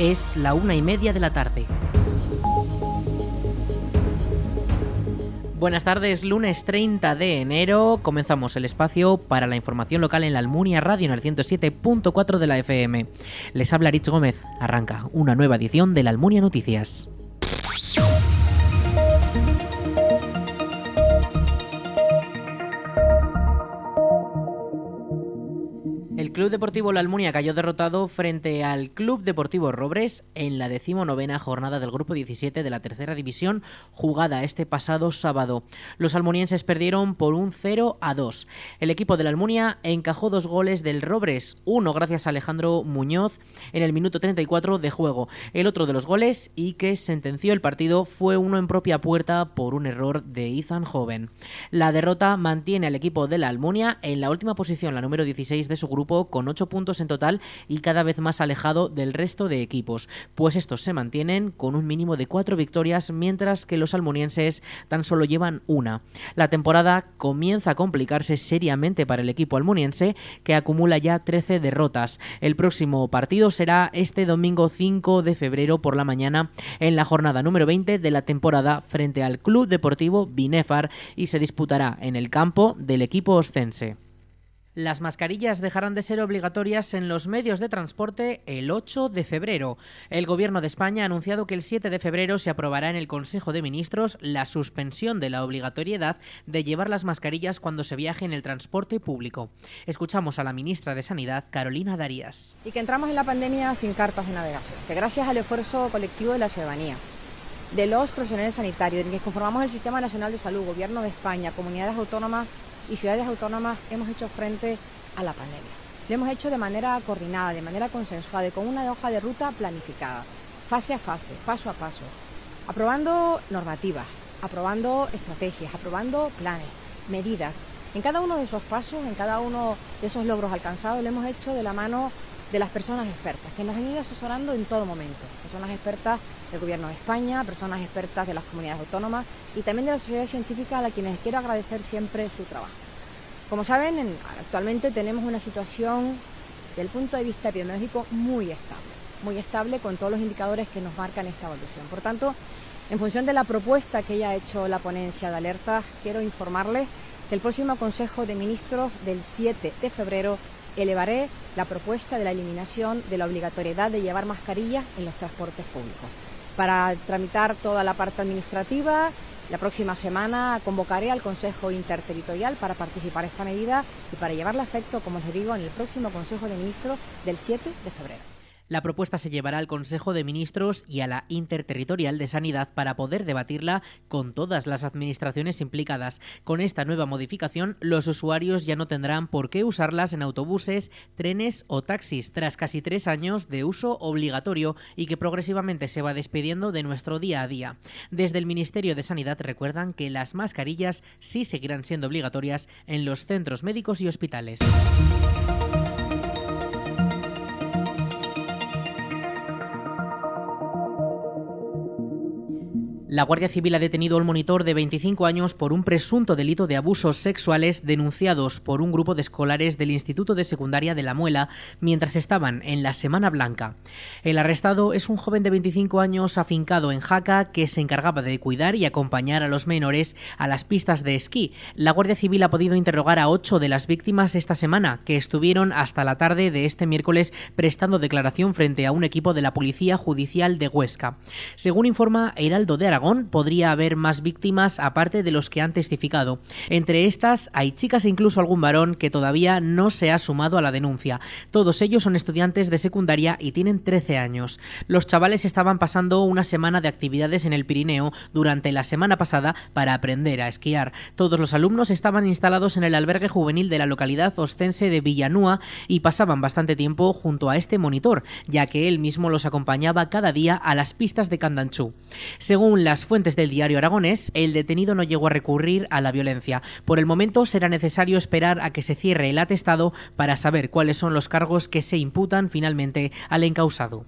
Es la una y media de la tarde. Buenas tardes, lunes 30 de enero comenzamos el espacio para la información local en la Almunia Radio en el 107.4 de la FM. Les habla Rich Gómez, arranca una nueva edición de la Almunia Noticias. El Club Deportivo La Almunia cayó derrotado frente al Club Deportivo Robres en la decimonovena jornada del Grupo 17 de la Tercera División, jugada este pasado sábado. Los almunienses perdieron por un 0 a 2. El equipo de la Almunia encajó dos goles del Robres, uno gracias a Alejandro Muñoz en el minuto 34 de juego. El otro de los goles y que sentenció el partido fue uno en propia puerta por un error de Ethan Joven. La derrota mantiene al equipo de la Almunia en la última posición, la número 16 de su grupo con 8 puntos en total y cada vez más alejado del resto de equipos, pues estos se mantienen con un mínimo de 4 victorias mientras que los almunienses tan solo llevan una. La temporada comienza a complicarse seriamente para el equipo almuniense que acumula ya 13 derrotas. El próximo partido será este domingo 5 de febrero por la mañana en la jornada número 20 de la temporada frente al Club Deportivo Binefar y se disputará en el campo del equipo oscense. Las mascarillas dejarán de ser obligatorias en los medios de transporte el 8 de febrero. El Gobierno de España ha anunciado que el 7 de febrero se aprobará en el Consejo de Ministros la suspensión de la obligatoriedad de llevar las mascarillas cuando se viaje en el transporte público. Escuchamos a la ministra de Sanidad, Carolina Darías. Y que entramos en la pandemia sin cartas de navegación, que gracias al esfuerzo colectivo de la ciudadanía, de los profesionales sanitarios, de que conformamos el Sistema Nacional de Salud, Gobierno de España, comunidades autónomas, y ciudades autónomas hemos hecho frente a la pandemia. Lo hemos hecho de manera coordinada, de manera consensuada y con una hoja de ruta planificada, fase a fase, paso a paso, aprobando normativas, aprobando estrategias, aprobando planes, medidas. En cada uno de esos pasos, en cada uno de esos logros alcanzados, lo hemos hecho de la mano de las personas expertas, que nos han ido asesorando en todo momento. Personas expertas del Gobierno de España, personas expertas de las comunidades autónomas y también de la sociedad científica a quienes quiero agradecer siempre su trabajo. Como saben, actualmente tenemos una situación del punto de vista epidemiológico muy estable, muy estable con todos los indicadores que nos marcan esta evolución. Por tanto, en función de la propuesta que ya ha hecho la ponencia de alerta, quiero informarles que el próximo Consejo de Ministros del 7 de febrero elevaré la propuesta de la eliminación de la obligatoriedad de llevar mascarilla en los transportes públicos. Para tramitar toda la parte administrativa, la próxima semana convocaré al Consejo Interterritorial para participar en esta medida y para llevarla a efecto, como les digo, en el próximo Consejo de Ministros del 7 de febrero. La propuesta se llevará al Consejo de Ministros y a la Interterritorial de Sanidad para poder debatirla con todas las administraciones implicadas. Con esta nueva modificación, los usuarios ya no tendrán por qué usarlas en autobuses, trenes o taxis tras casi tres años de uso obligatorio y que progresivamente se va despidiendo de nuestro día a día. Desde el Ministerio de Sanidad recuerdan que las mascarillas sí seguirán siendo obligatorias en los centros médicos y hospitales. La Guardia Civil ha detenido al monitor de 25 años por un presunto delito de abusos sexuales denunciados por un grupo de escolares del Instituto de Secundaria de La Muela mientras estaban en la Semana Blanca. El arrestado es un joven de 25 años afincado en Jaca que se encargaba de cuidar y acompañar a los menores a las pistas de esquí. La Guardia Civil ha podido interrogar a ocho de las víctimas esta semana, que estuvieron hasta la tarde de este miércoles prestando declaración frente a un equipo de la Policía Judicial de Huesca. Según informa Heraldo de Aragón, podría haber más víctimas aparte de los que han testificado. Entre estas hay chicas e incluso algún varón que todavía no se ha sumado a la denuncia. Todos ellos son estudiantes de secundaria y tienen 13 años. Los chavales estaban pasando una semana de actividades en el Pirineo durante la semana pasada para aprender a esquiar. Todos los alumnos estaban instalados en el albergue juvenil de la localidad ostense de Villanúa y pasaban bastante tiempo junto a este monitor, ya que él mismo los acompañaba cada día a las pistas de Candanchú. Según la las fuentes del diario aragonés, el detenido no llegó a recurrir a la violencia. Por el momento será necesario esperar a que se cierre el atestado para saber cuáles son los cargos que se imputan finalmente al encausado.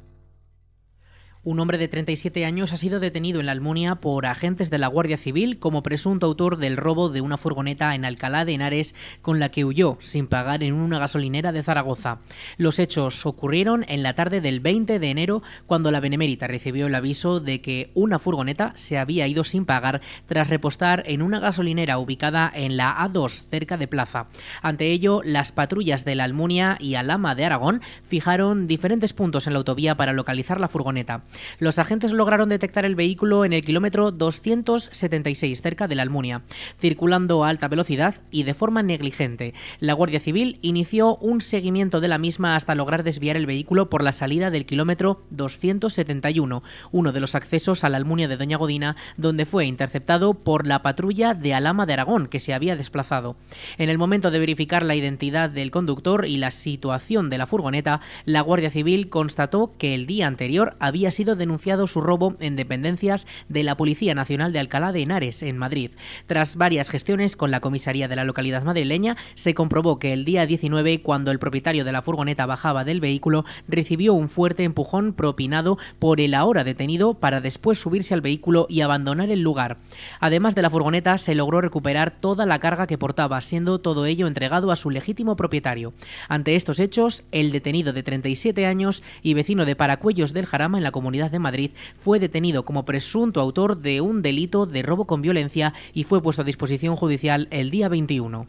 Un hombre de 37 años ha sido detenido en la Almunia por agentes de la Guardia Civil como presunto autor del robo de una furgoneta en Alcalá de Henares con la que huyó sin pagar en una gasolinera de Zaragoza. Los hechos ocurrieron en la tarde del 20 de enero cuando la Benemérita recibió el aviso de que una furgoneta se había ido sin pagar tras repostar en una gasolinera ubicada en la A2 cerca de Plaza. Ante ello, las patrullas de la Almunia y Alama de Aragón fijaron diferentes puntos en la autovía para localizar la furgoneta. Los agentes lograron detectar el vehículo en el kilómetro 276 cerca de la Almunia, circulando a alta velocidad y de forma negligente. La Guardia Civil inició un seguimiento de la misma hasta lograr desviar el vehículo por la salida del kilómetro 271, uno de los accesos a la Almunia de Doña Godina, donde fue interceptado por la patrulla de Alama de Aragón, que se había desplazado. En el momento de verificar la identidad del conductor y la situación de la furgoneta, la Guardia Civil constató que el día anterior había sido denunciado su robo en dependencias de la Policía Nacional de Alcalá de Henares, en Madrid. Tras varias gestiones con la comisaría de la localidad madrileña, se comprobó que el día 19, cuando el propietario de la furgoneta bajaba del vehículo, recibió un fuerte empujón propinado por el ahora detenido para después subirse al vehículo y abandonar el lugar. Además de la furgoneta, se logró recuperar toda la carga que portaba, siendo todo ello entregado a su legítimo propietario. Ante estos hechos, el detenido de 37 años y vecino de Paracuellos del Jarama en la comunidad de Madrid, fue detenido como presunto autor de un delito de robo con violencia y fue puesto a disposición judicial el día 21.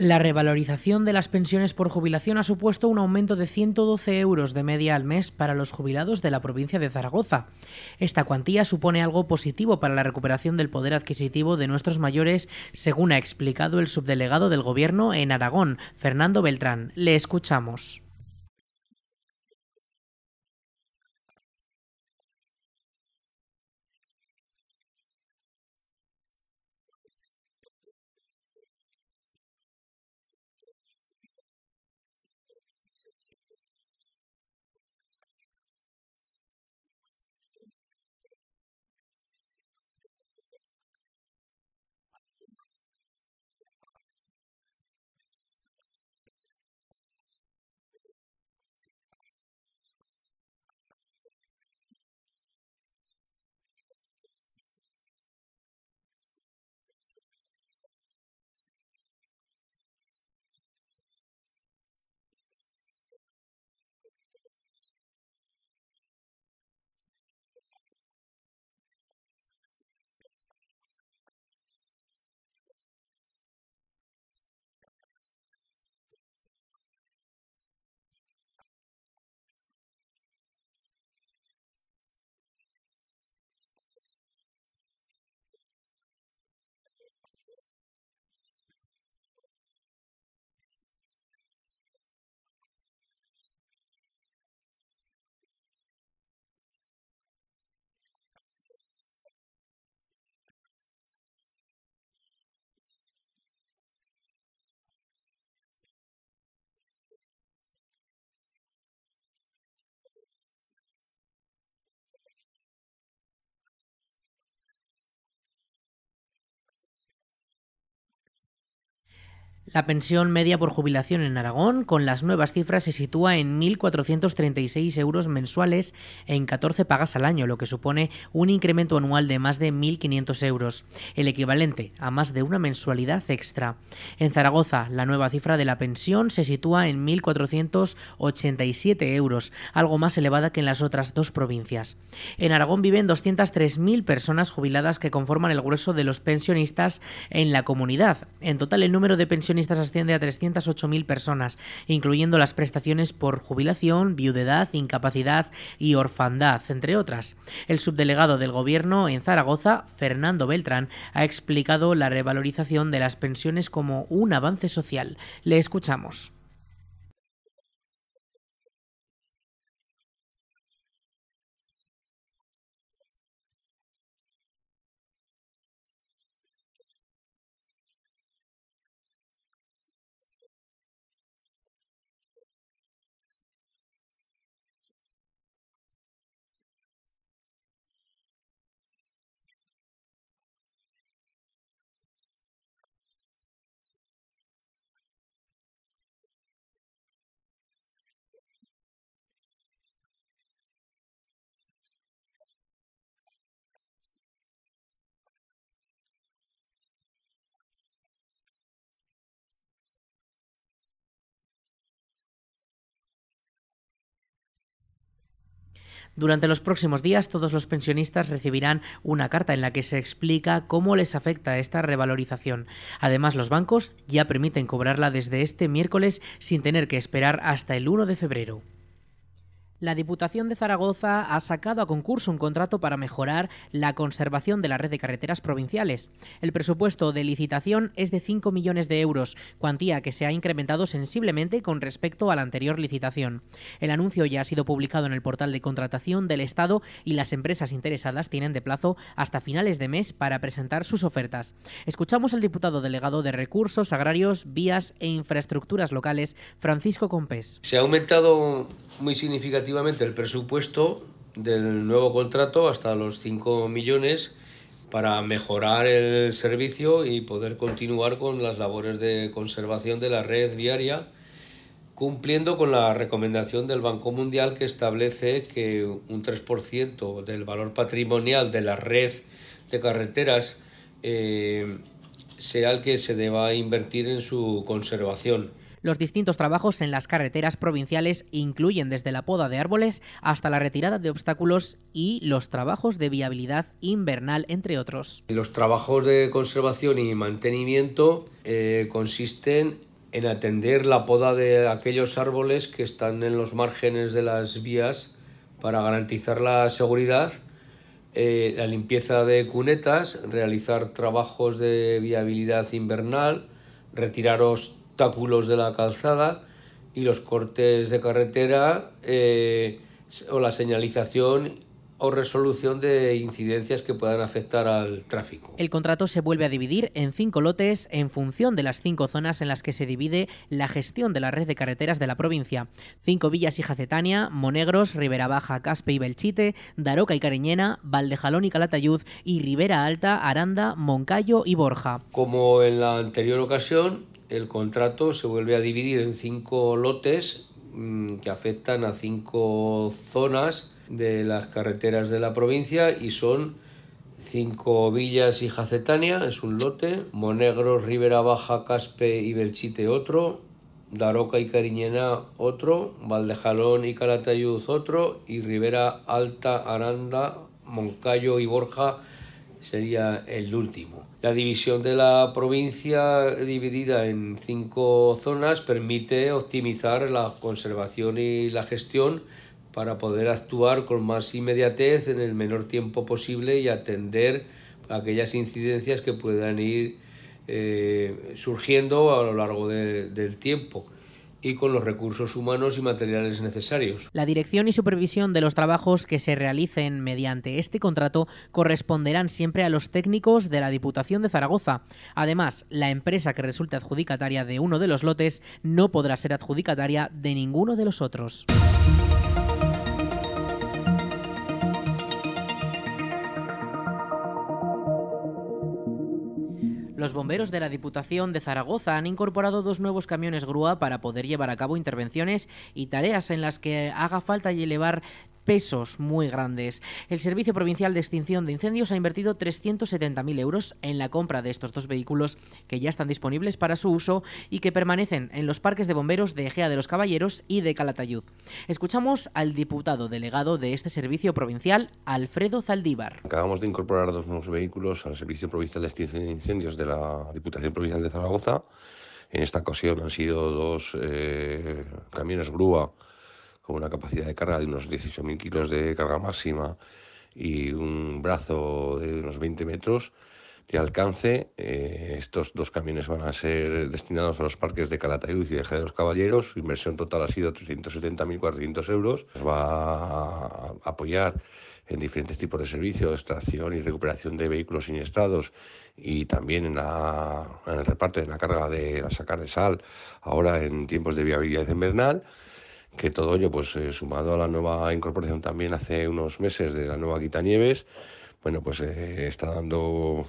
La revalorización de las pensiones por jubilación ha supuesto un aumento de 112 euros de media al mes para los jubilados de la provincia de Zaragoza. Esta cuantía supone algo positivo para la recuperación del poder adquisitivo de nuestros mayores, según ha explicado el subdelegado del Gobierno en Aragón, Fernando Beltrán. Le escuchamos. La pensión media por jubilación en Aragón, con las nuevas cifras, se sitúa en 1.436 euros mensuales en 14 pagas al año, lo que supone un incremento anual de más de 1.500 euros, el equivalente a más de una mensualidad extra. En Zaragoza, la nueva cifra de la pensión se sitúa en 1.487 euros, algo más elevada que en las otras dos provincias. En Aragón viven 203.000 personas jubiladas que conforman el grueso de los pensionistas en la comunidad. En total, el número de asciende a 308.000 personas, incluyendo las prestaciones por jubilación, viudedad, incapacidad y orfandad, entre otras. El subdelegado del Gobierno en Zaragoza, Fernando Beltrán, ha explicado la revalorización de las pensiones como un avance social. Le escuchamos. Durante los próximos días todos los pensionistas recibirán una carta en la que se explica cómo les afecta esta revalorización. Además, los bancos ya permiten cobrarla desde este miércoles sin tener que esperar hasta el 1 de febrero. La Diputación de Zaragoza ha sacado a concurso un contrato para mejorar la conservación de la red de carreteras provinciales. El presupuesto de licitación es de 5 millones de euros, cuantía que se ha incrementado sensiblemente con respecto a la anterior licitación. El anuncio ya ha sido publicado en el portal de contratación del Estado y las empresas interesadas tienen de plazo hasta finales de mes para presentar sus ofertas. Escuchamos al diputado delegado de Recursos Agrarios, Vías e Infraestructuras Locales, Francisco Compés. Se ha aumentado muy significativamente el presupuesto del nuevo contrato hasta los 5 millones para mejorar el servicio y poder continuar con las labores de conservación de la red viaria, cumpliendo con la recomendación del Banco Mundial que establece que un 3% del valor patrimonial de la red de carreteras eh, sea el que se deba invertir en su conservación. Los distintos trabajos en las carreteras provinciales incluyen desde la poda de árboles hasta la retirada de obstáculos y los trabajos de viabilidad invernal, entre otros. Los trabajos de conservación y mantenimiento eh, consisten en atender la poda de aquellos árboles que están en los márgenes de las vías para garantizar la seguridad, eh, la limpieza de cunetas, realizar trabajos de viabilidad invernal, retirar obstáculos de la calzada y los cortes de carretera eh, o la señalización o resolución de incidencias que puedan afectar al tráfico. El contrato se vuelve a dividir en cinco lotes en función de las cinco zonas en las que se divide la gestión de la red de carreteras de la provincia. Cinco villas y Jacetania, Monegros, Ribera Baja, Caspe y Belchite, Daroca y Cariñena, Valdejalón y Calatayud y Ribera Alta, Aranda, Moncayo y Borja. Como en la anterior ocasión, el contrato se vuelve a dividir en cinco lotes mm, que afectan a cinco zonas de las carreteras de la provincia y son cinco villas y Jacetania, es un lote, Monegro, Ribera Baja, Caspe y Belchite otro, Daroca y Cariñena otro, Valdejalón y Calatayud otro y Ribera Alta, Aranda, Moncayo y Borja sería el último. La división de la provincia dividida en cinco zonas permite optimizar la conservación y la gestión para poder actuar con más inmediatez en el menor tiempo posible y atender aquellas incidencias que puedan ir eh, surgiendo a lo largo del tiempo y con los recursos humanos y materiales necesarios. La dirección y supervisión de los trabajos que se realicen mediante este contrato corresponderán siempre a los técnicos de la Diputación de Zaragoza. Además, la empresa que resulte adjudicataria de uno de los lotes no podrá ser adjudicataria de ninguno de los otros. Los bomberos de la Diputación de Zaragoza han incorporado dos nuevos camiones grúa para poder llevar a cabo intervenciones y tareas en las que haga falta elevar pesos muy grandes. El Servicio Provincial de Extinción de Incendios ha invertido 370.000 euros en la compra de estos dos vehículos que ya están disponibles para su uso y que permanecen en los parques de bomberos de Egea de los Caballeros y de Calatayud. Escuchamos al diputado delegado de este servicio provincial, Alfredo Zaldívar. Acabamos de incorporar dos nuevos vehículos al Servicio Provincial de Extinción de Incendios de la Diputación Provincial de Zaragoza. En esta ocasión han sido dos eh, camiones grúa con una capacidad de carga de unos 18.000 kilos de carga máxima y un brazo de unos 20 metros de alcance. Eh, estos dos camiones van a ser destinados a los parques de Calatayud y de Jerez de los Caballeros. Su inversión total ha sido 370.400 euros. Nos va a apoyar en diferentes tipos de servicios, extracción y recuperación de vehículos siniestrados y también en, en el reparto de la carga de la sacar de sal, ahora en tiempos de viabilidad invernal que todo ello, pues eh, sumado a la nueva incorporación también hace unos meses de la nueva Quitanieves, bueno, pues eh, está dando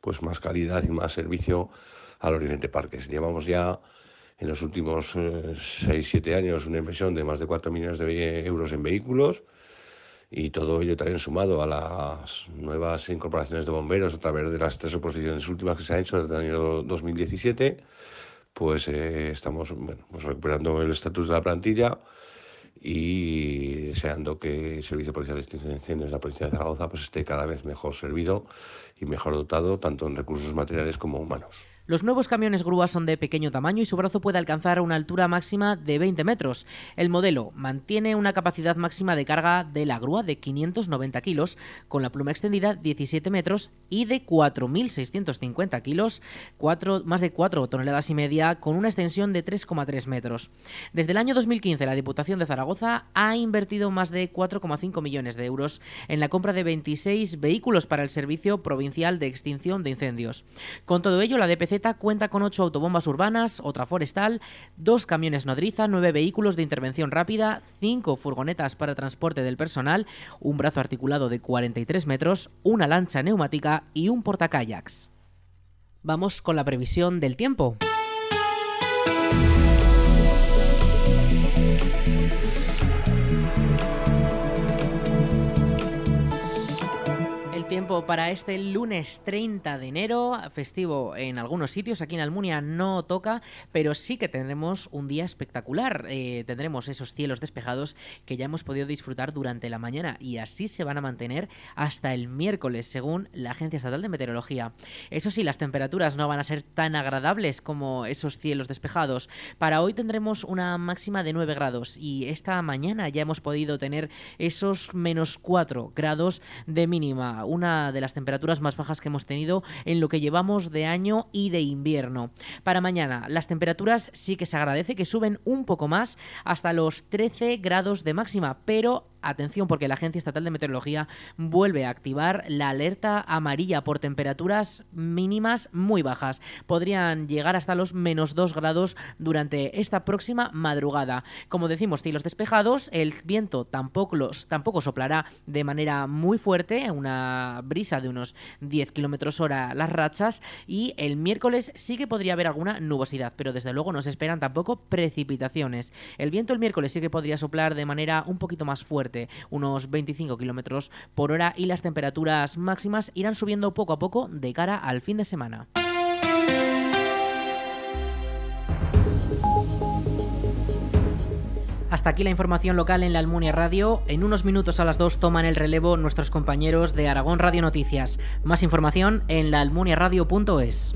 pues más calidad y más servicio al Oriente Parques. Llevamos ya en los últimos 6-7 eh, años una inversión de más de 4 millones de euros en vehículos y todo ello también sumado a las nuevas incorporaciones de bomberos a través de las tres oposiciones últimas que se han hecho desde el año 2017 pues eh, estamos bueno, pues recuperando el estatus de la plantilla y deseando que el Servicio Policial de Extinción de Incendios de la provincia de Zaragoza pues, esté cada vez mejor servido y mejor dotado, tanto en recursos materiales como humanos. Los nuevos camiones grúas son de pequeño tamaño y su brazo puede alcanzar una altura máxima de 20 metros. El modelo mantiene una capacidad máxima de carga de la grúa de 590 kilos, con la pluma extendida 17 metros y de 4.650 kilos, más de 4 toneladas y media, con una extensión de 3,3 metros. Desde el año 2015, la Diputación de Zaragoza ha invertido más de 4,5 millones de euros en la compra de 26 vehículos para el Servicio Provincial de Extinción de Incendios. Con todo ello, la DPC cuenta con ocho autobombas urbanas, otra forestal, dos camiones nodriza, nueve vehículos de intervención rápida, cinco furgonetas para transporte del personal, un brazo articulado de 43 metros, una lancha neumática y un portacayaks. Vamos con la previsión del tiempo. Tiempo para este lunes 30 de enero, festivo en algunos sitios, aquí en Almunia no toca, pero sí que tendremos un día espectacular. Eh, tendremos esos cielos despejados que ya hemos podido disfrutar durante la mañana y así se van a mantener hasta el miércoles, según la Agencia Estatal de Meteorología. Eso sí, las temperaturas no van a ser tan agradables como esos cielos despejados. Para hoy tendremos una máxima de 9 grados y esta mañana ya hemos podido tener esos menos 4 grados de mínima una de las temperaturas más bajas que hemos tenido en lo que llevamos de año y de invierno. Para mañana las temperaturas sí que se agradece que suben un poco más hasta los 13 grados de máxima, pero Atención porque la Agencia Estatal de Meteorología vuelve a activar la alerta amarilla por temperaturas mínimas muy bajas. Podrían llegar hasta los menos 2 grados durante esta próxima madrugada. Como decimos, cielos despejados, el viento tampoco, los, tampoco soplará de manera muy fuerte, una brisa de unos 10 kilómetros hora las rachas y el miércoles sí que podría haber alguna nubosidad, pero desde luego no se esperan tampoco precipitaciones. El viento el miércoles sí que podría soplar de manera un poquito más unos 25 kilómetros por hora, y las temperaturas máximas irán subiendo poco a poco de cara al fin de semana. Hasta aquí la información local en la Almunia Radio. En unos minutos a las 2 toman el relevo nuestros compañeros de Aragón Radio Noticias. Más información en laalmuniaradio.es.